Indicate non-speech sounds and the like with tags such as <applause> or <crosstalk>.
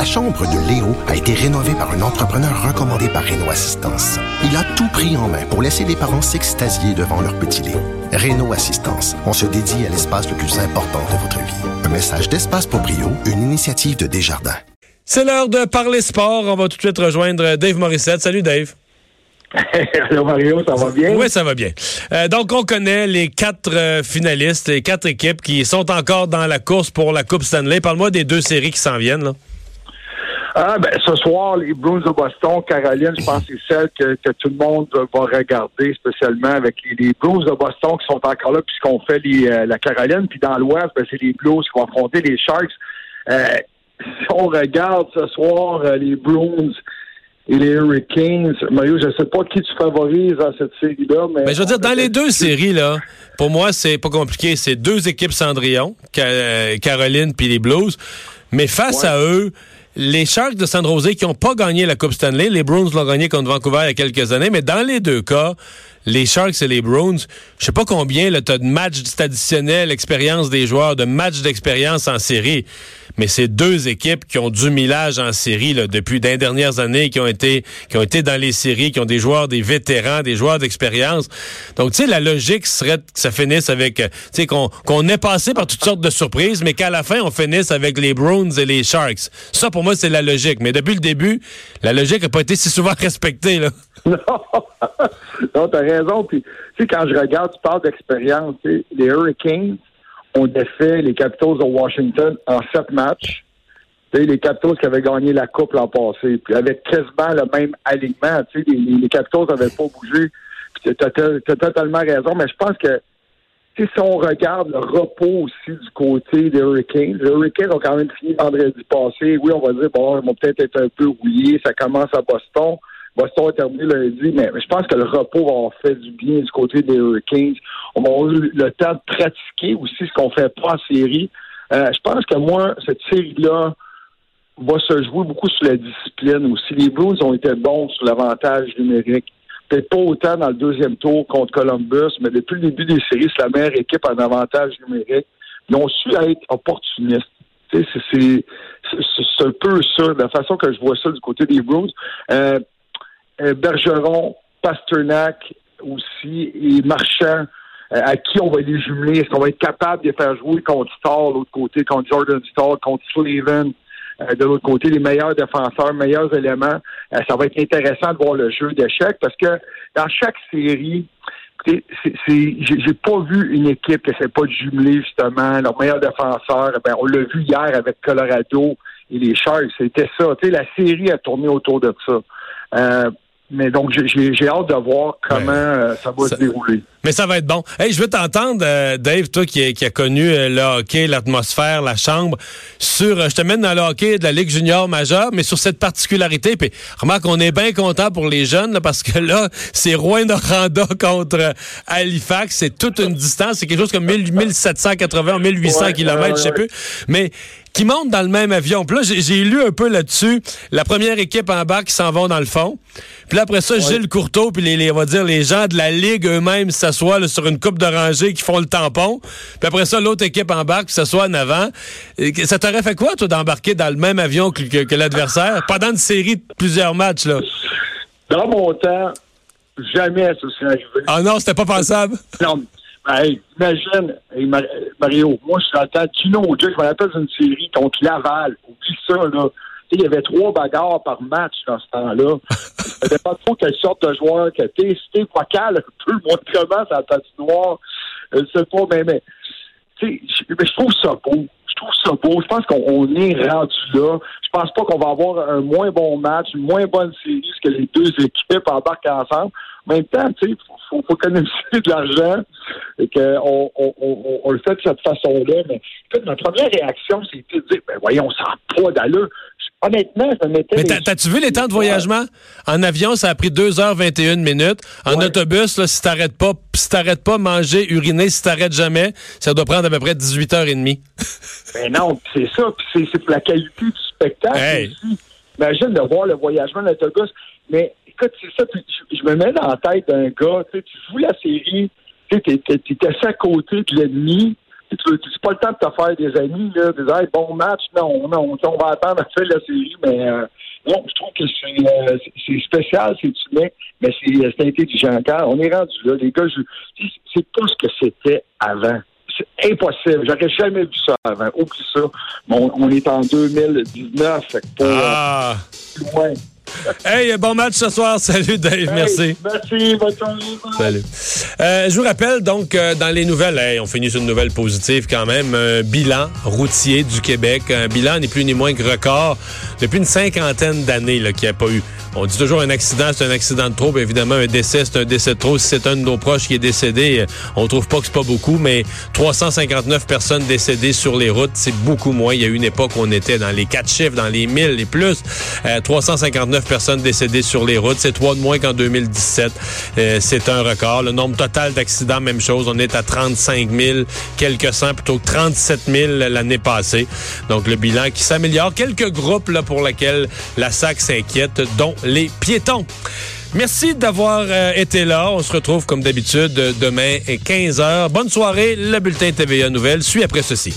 La chambre de Léo a été rénovée par un entrepreneur recommandé par Renault Assistance. Il a tout pris en main pour laisser les parents s'extasier devant leur petit Léo. Renault Assistance, on se dédie à l'espace le plus important de votre vie. Un message d'Espace pour Brio, une initiative de Desjardins. C'est l'heure de parler sport. On va tout de suite rejoindre Dave Morissette. Salut Dave. <laughs> Allô Mario, ça va bien? Oui, ça va bien. Euh, donc, on connaît les quatre euh, finalistes, les quatre équipes qui sont encore dans la course pour la Coupe Stanley. Parle-moi des deux séries qui s'en viennent. Là. Ah, ben, ce soir, les Bruins de Boston, Caroline, je pense que c'est celle que, tout le monde va regarder, spécialement avec les, les Blues de Boston qui sont encore là, puisqu'on fait euh, la Caroline. Puis dans l'Ouest, ben, c'est les Blues qui vont affronter les Sharks. si on regarde ce soir les Bruins et les Hurricanes. Mario, je ne sais pas qui tu favorises dans cette série-là, mais. Ben, je veux dire, dans les deux séries, là, pour moi, c'est pas compliqué. C'est deux équipes Cendrillon, Caroline puis les Blues. Mais face à eux, les Sharks de San Jose qui n'ont pas gagné la Coupe Stanley, les Bruins l'ont gagné contre Vancouver il y a quelques années, mais dans les deux cas, les Sharks et les Bruins, je sais pas combien tu as de matchs traditionnels, expérience des joueurs, de matchs d'expérience en série, mais c'est deux équipes qui ont du millage en série depuis les dernières années, qui ont été qui ont été dans les séries, qui ont des joueurs, des vétérans, des joueurs d'expérience. Donc, tu sais, la logique serait que ça finisse avec, tu sais, qu'on qu'on ait passé par toutes sortes de surprises, mais qu'à la fin, on finisse avec les Bruins et les Sharks. Ça, pour moi, c'est la logique. Mais depuis le début, la logique n'a pas été si souvent <laughs> respectée. <laughs> non t'as raison. Puis, tu sais, quand je regarde, tu parles d'expérience. Les Hurricanes ont défait les Capitals de Washington en sept matchs. les Capitals qui avaient gagné la Coupe l'an passé, puis avec quasiment le même alignement. Les, les, Capitals n'avaient pas bougé. Tu as, totalement raison, mais je pense que si on regarde le repos aussi du côté des Hurricanes, les Hurricanes ont quand même fini vendredi passé. Oui, on va dire, bon, ils vont peut-être être un peu rouillés, ça commence à Boston. Boston a terminé lundi, mais je pense que le repos va avoir fait du bien du côté des Hurricanes. On va eu le temps de pratiquer aussi ce qu'on fait pas en série. Euh, je pense que moi, cette série-là va se jouer beaucoup sur la discipline aussi. Les Blues ont été bons sur l'avantage numérique. Peut-être pas autant dans le deuxième tour contre Columbus, mais depuis le début des séries, c'est la meilleure équipe en avantage numérique. Ils ont su être opportunistes. C'est un peu ça, la façon que je vois ça du côté des Blues. Euh, Bergeron, Pasternak aussi, et Marchand, euh, à qui on va les jumeler? Est-ce qu'on va être capable de faire jouer contre de l'autre côté, contre Jordan Stall, contre Sullivan, euh, de l'autre côté, les meilleurs défenseurs, meilleurs éléments? ça va être intéressant de voir le jeu d'échecs parce que dans chaque série, j'ai pas vu une équipe qui ne pas de jumeler justement leurs meilleurs défenseurs. Ben, on l'a vu hier avec Colorado et les Sharks. C'était ça. la série a tourné autour de ça. Mais donc, j'ai hâte de voir comment euh, ça va se dérouler. Mais ça va être bon. Hey, je veux t'entendre, euh, Dave, toi qui, qui a connu euh, le hockey, l'atmosphère, la chambre, sur, je te mène dans le hockey de la Ligue junior majeure, mais sur cette particularité. Puis remarque, on est bien content pour les jeunes, parce que là, c'est Rouen-Noranda contre Halifax. C'est toute une distance. C'est quelque chose comme 1780, 1800 km, je sais plus. Mais qui montent dans le même avion. Puis là, j'ai lu un peu là-dessus. La première équipe en bas qui s'en vont dans le fond. Puis là, après ça, Gilles Courteau, puis les, on va dire, les gens de la Ligue eux-mêmes s'assoient sur une coupe de rangée qui font le tampon. Puis après ça, l'autre équipe embarque, puis s'assoit en avant. ça t'aurait fait quoi, toi, d'embarquer dans le même avion que, l'adversaire <laughs> pendant une série de plusieurs matchs, là? Dans mon temps, jamais ça serait arrivé. Ah non, c'était pas pensable? Non, Hey, imagine, Mario, moi, je suis en temps Tino je me rappelle d'une série contre Laval. Oublie ça, là. Il y avait trois bagarres par match dans ce temps-là. <laughs> Avait pas trop quelle sorte de joueur que t'es. C'était vocal, un peu commence à la patinoire. Je sais pas, mais, mais, mais je trouve ça beau. Je trouve ça beau. Je pense qu'on est rendu là. Je pense pas qu'on va avoir un moins bon match, une moins bonne série, parce que les deux équipes embarquent ensemble. En même temps, tu sais, faut, faut économiser <laughs> de l'argent et qu'on on, on, on, le fait de cette façon-là. Mais en fait, ma première réaction, c'était de dire, ben voyons, ça n'a pas d'allure. Honnêtement, je me mettais... Mais t'as-tu vu les temps de voyagement? En avion, ça a pris 2h21 minutes. En autobus, là, si t'arrêtes pas, si t'arrêtes pas manger, uriner, si t'arrêtes jamais, ça doit prendre à peu près 18h30. <laughs> ben non, c'est ça. c'est pour la qualité du spectacle aussi. Imagine de voir le voyagement de l'autobus. Mais écoute, c'est ça. je, me mets dans la tête d'un gars. Tu joues la série, tu es, assis à côté de l'ennemi, c'est pas le temps de te faire des amis, là, de dire bon match, non, non, on va attendre à faire la série, mais euh, non, je trouve que c'est, c'est spécial, c'est humain, mais c'est, intelligent. Quand on est rendu là, les gars, c'est pas ce que c'était avant. C'est impossible. J'aurais jamais vu ça avant. Oublie ça. Bon, on est en 2019, fait que pas plus loin. <laughs> Hey, bon match ce soir. <laughs> Salut Dave, merci. Merci, bonne Salut. Euh, je vous rappelle donc euh, dans les nouvelles, on finit sur une nouvelle positive quand même, un bilan routier du Québec, un bilan n'est plus ni moins que record depuis une cinquantaine d'années qu'il n'y a pas eu. On dit toujours un accident, c'est un accident de trop. évidemment, un décès, c'est un décès de trop. Si c'est un de nos proches qui est décédé, on trouve pas que c'est pas beaucoup, mais 359 personnes décédées sur les routes, c'est beaucoup moins. Il y a eu une époque où on était dans les quatre chiffres, dans les 1000 et plus. 359 personnes décédées sur les routes, c'est trois de moins qu'en 2017. Euh, c'est un record. Le nombre total d'accidents, même chose. On est à 35 000, quelques cents, plutôt que 37 000 l'année passée. Donc, le bilan qui s'améliore. Quelques groupes là, pour lesquels la SAC s'inquiète, dont les piétons. Merci d'avoir euh, été là. On se retrouve comme d'habitude demain à 15h. Bonne soirée. Le bulletin TVA Nouvelle suit après ceci.